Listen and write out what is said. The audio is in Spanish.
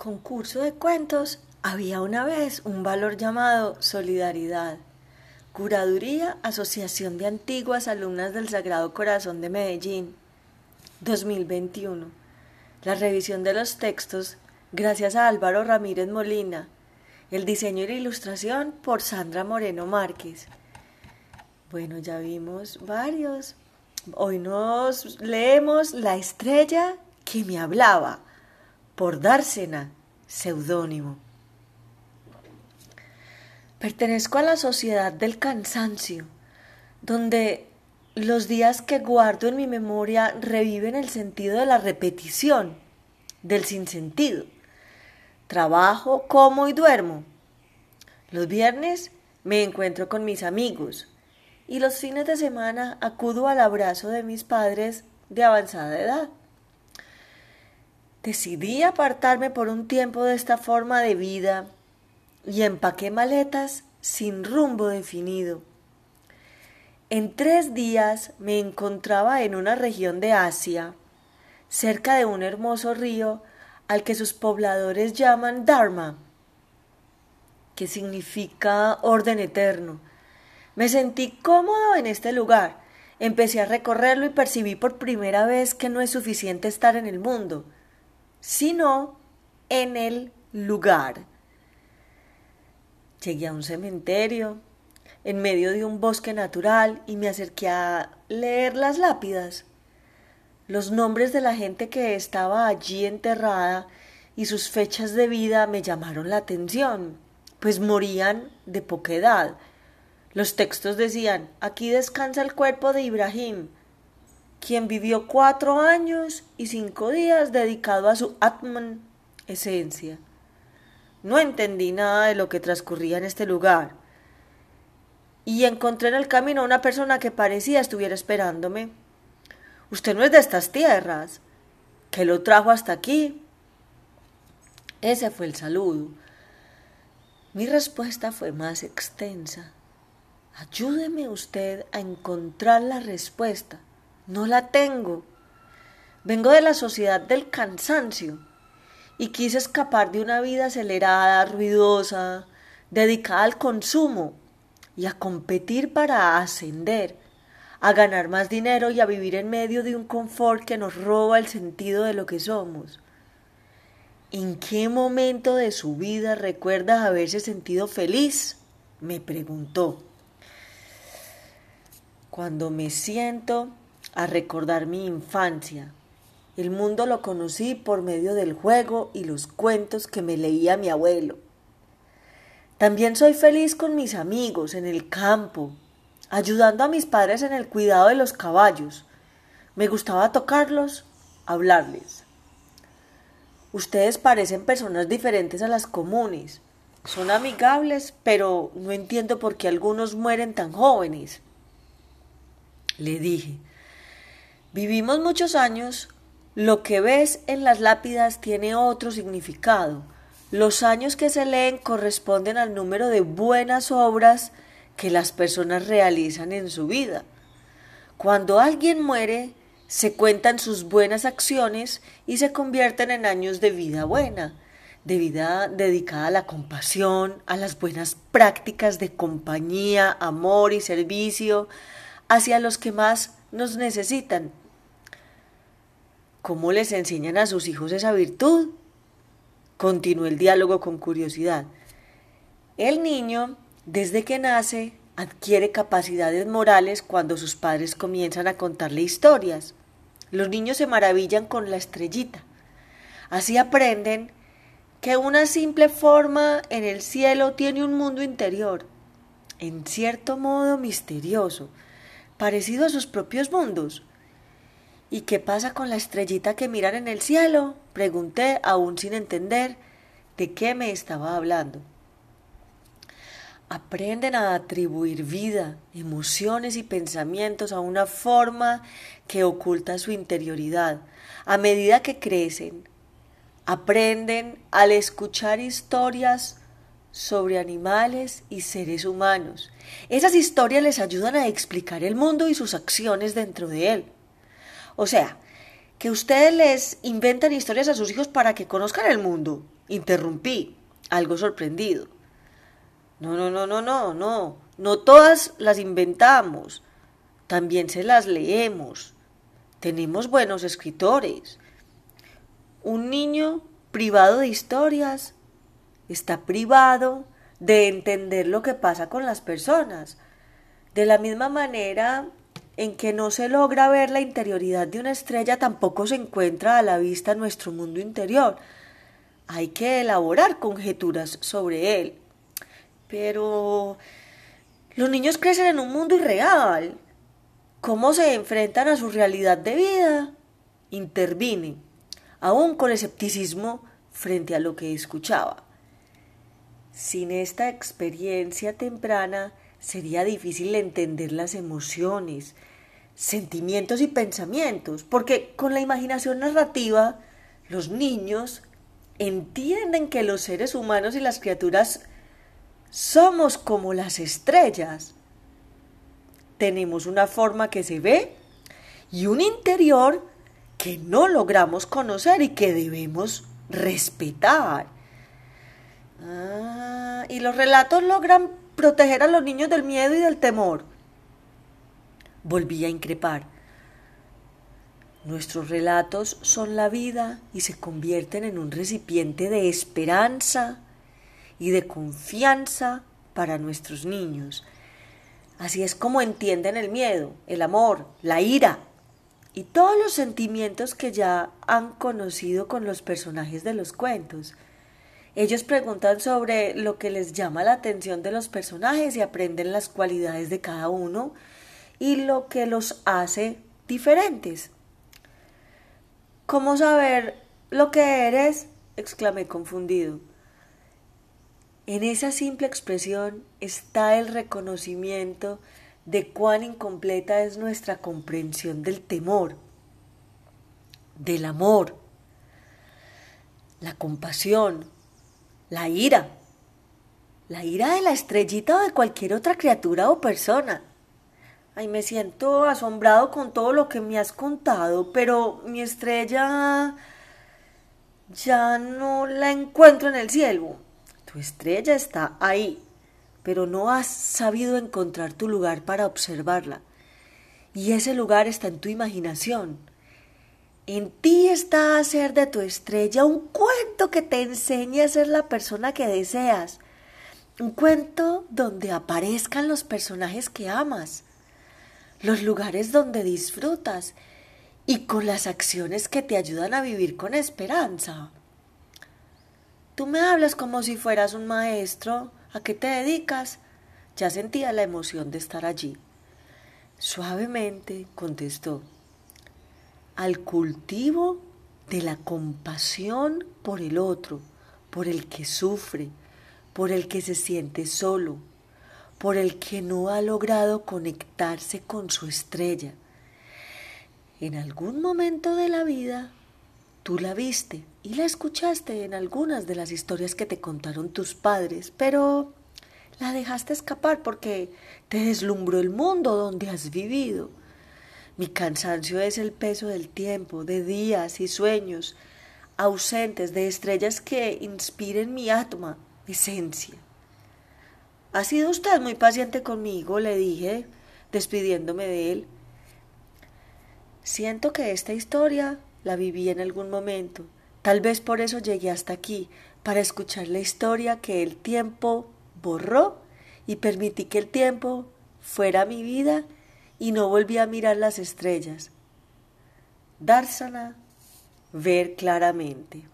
concurso de cuentos había una vez un valor llamado solidaridad. Curaduría Asociación de Antiguas Alumnas del Sagrado Corazón de Medellín. 2021. La revisión de los textos gracias a Álvaro Ramírez Molina. El diseño y la ilustración por Sandra Moreno Márquez. Bueno, ya vimos varios. Hoy nos leemos La estrella que me hablaba por Dársena, seudónimo. Pertenezco a la sociedad del cansancio, donde los días que guardo en mi memoria reviven el sentido de la repetición, del sinsentido. Trabajo, como y duermo. Los viernes me encuentro con mis amigos y los fines de semana acudo al abrazo de mis padres de avanzada edad. Decidí apartarme por un tiempo de esta forma de vida y empaqué maletas sin rumbo definido. En tres días me encontraba en una región de Asia, cerca de un hermoso río al que sus pobladores llaman Dharma, que significa orden eterno. Me sentí cómodo en este lugar. Empecé a recorrerlo y percibí por primera vez que no es suficiente estar en el mundo sino en el lugar. Llegué a un cementerio, en medio de un bosque natural, y me acerqué a leer las lápidas. Los nombres de la gente que estaba allí enterrada y sus fechas de vida me llamaron la atención, pues morían de poca edad. Los textos decían, aquí descansa el cuerpo de Ibrahim, quien vivió cuatro años y cinco días dedicado a su Atman, esencia. No entendí nada de lo que transcurría en este lugar y encontré en el camino a una persona que parecía estuviera esperándome. Usted no es de estas tierras. ¿Qué lo trajo hasta aquí? Ese fue el saludo. Mi respuesta fue más extensa. Ayúdeme usted a encontrar la respuesta. No la tengo. Vengo de la sociedad del cansancio y quise escapar de una vida acelerada, ruidosa, dedicada al consumo y a competir para ascender, a ganar más dinero y a vivir en medio de un confort que nos roba el sentido de lo que somos. ¿En qué momento de su vida recuerda haberse sentido feliz? me preguntó. Cuando me siento a recordar mi infancia. El mundo lo conocí por medio del juego y los cuentos que me leía mi abuelo. También soy feliz con mis amigos en el campo, ayudando a mis padres en el cuidado de los caballos. Me gustaba tocarlos, hablarles. Ustedes parecen personas diferentes a las comunes. Son amigables, pero no entiendo por qué algunos mueren tan jóvenes. Le dije, Vivimos muchos años, lo que ves en las lápidas tiene otro significado. Los años que se leen corresponden al número de buenas obras que las personas realizan en su vida. Cuando alguien muere, se cuentan sus buenas acciones y se convierten en años de vida buena, de vida dedicada a la compasión, a las buenas prácticas de compañía, amor y servicio hacia los que más nos necesitan ¿Cómo les enseñan a sus hijos esa virtud? Continuó el diálogo con curiosidad. El niño, desde que nace, adquiere capacidades morales cuando sus padres comienzan a contarle historias. Los niños se maravillan con la estrellita. Así aprenden que una simple forma en el cielo tiene un mundo interior, en cierto modo misterioso, parecido a sus propios mundos. ¿Y qué pasa con la estrellita que miran en el cielo? Pregunté, aún sin entender de qué me estaba hablando. Aprenden a atribuir vida, emociones y pensamientos a una forma que oculta su interioridad. A medida que crecen, aprenden al escuchar historias sobre animales y seres humanos. Esas historias les ayudan a explicar el mundo y sus acciones dentro de él. O sea, que ustedes les inventan historias a sus hijos para que conozcan el mundo. Interrumpí, algo sorprendido. No, no, no, no, no, no. No todas las inventamos. También se las leemos. Tenemos buenos escritores. Un niño privado de historias está privado de entender lo que pasa con las personas. De la misma manera en que no se logra ver la interioridad de una estrella, tampoco se encuentra a la vista nuestro mundo interior. Hay que elaborar conjeturas sobre él. Pero los niños crecen en un mundo irreal. ¿Cómo se enfrentan a su realidad de vida? Intervine, aún con escepticismo frente a lo que escuchaba. Sin esta experiencia temprana sería difícil entender las emociones, sentimientos y pensamientos, porque con la imaginación narrativa los niños entienden que los seres humanos y las criaturas somos como las estrellas. Tenemos una forma que se ve y un interior que no logramos conocer y que debemos respetar. Ah, y los relatos logran proteger a los niños del miedo y del temor. Volví a increpar. Nuestros relatos son la vida y se convierten en un recipiente de esperanza, y de confianza para nuestros niños. Así es como entienden el miedo, el amor, la ira y todos los sentimientos que ya han conocido con los personajes de los cuentos. Ellos preguntan sobre lo que les llama la atención de los personajes y aprenden las cualidades de cada uno y lo que los hace diferentes. ¿Cómo saber lo que eres? exclamé confundido. En esa simple expresión está el reconocimiento de cuán incompleta es nuestra comprensión del temor, del amor, la compasión, la ira, la ira de la estrellita o de cualquier otra criatura o persona. Ay, me siento asombrado con todo lo que me has contado, pero mi estrella ya no la encuentro en el cielo. Tu estrella está ahí, pero no has sabido encontrar tu lugar para observarla. Y ese lugar está en tu imaginación. En ti está hacer de tu estrella un cuento que te enseñe a ser la persona que deseas. Un cuento donde aparezcan los personajes que amas, los lugares donde disfrutas y con las acciones que te ayudan a vivir con esperanza. Tú me hablas como si fueras un maestro. ¿A qué te dedicas? Ya sentía la emoción de estar allí. Suavemente contestó, al cultivo de la compasión por el otro, por el que sufre, por el que se siente solo, por el que no ha logrado conectarse con su estrella. En algún momento de la vida Tú la viste y la escuchaste en algunas de las historias que te contaron tus padres, pero la dejaste escapar porque te deslumbró el mundo donde has vivido. Mi cansancio es el peso del tiempo, de días y sueños ausentes, de estrellas que inspiren mi atma, esencia. Ha sido usted muy paciente conmigo, le dije, despidiéndome de él. Siento que esta historia la viví en algún momento. Tal vez por eso llegué hasta aquí, para escuchar la historia que el tiempo borró y permití que el tiempo fuera mi vida y no volví a mirar las estrellas. Dársana, ver claramente.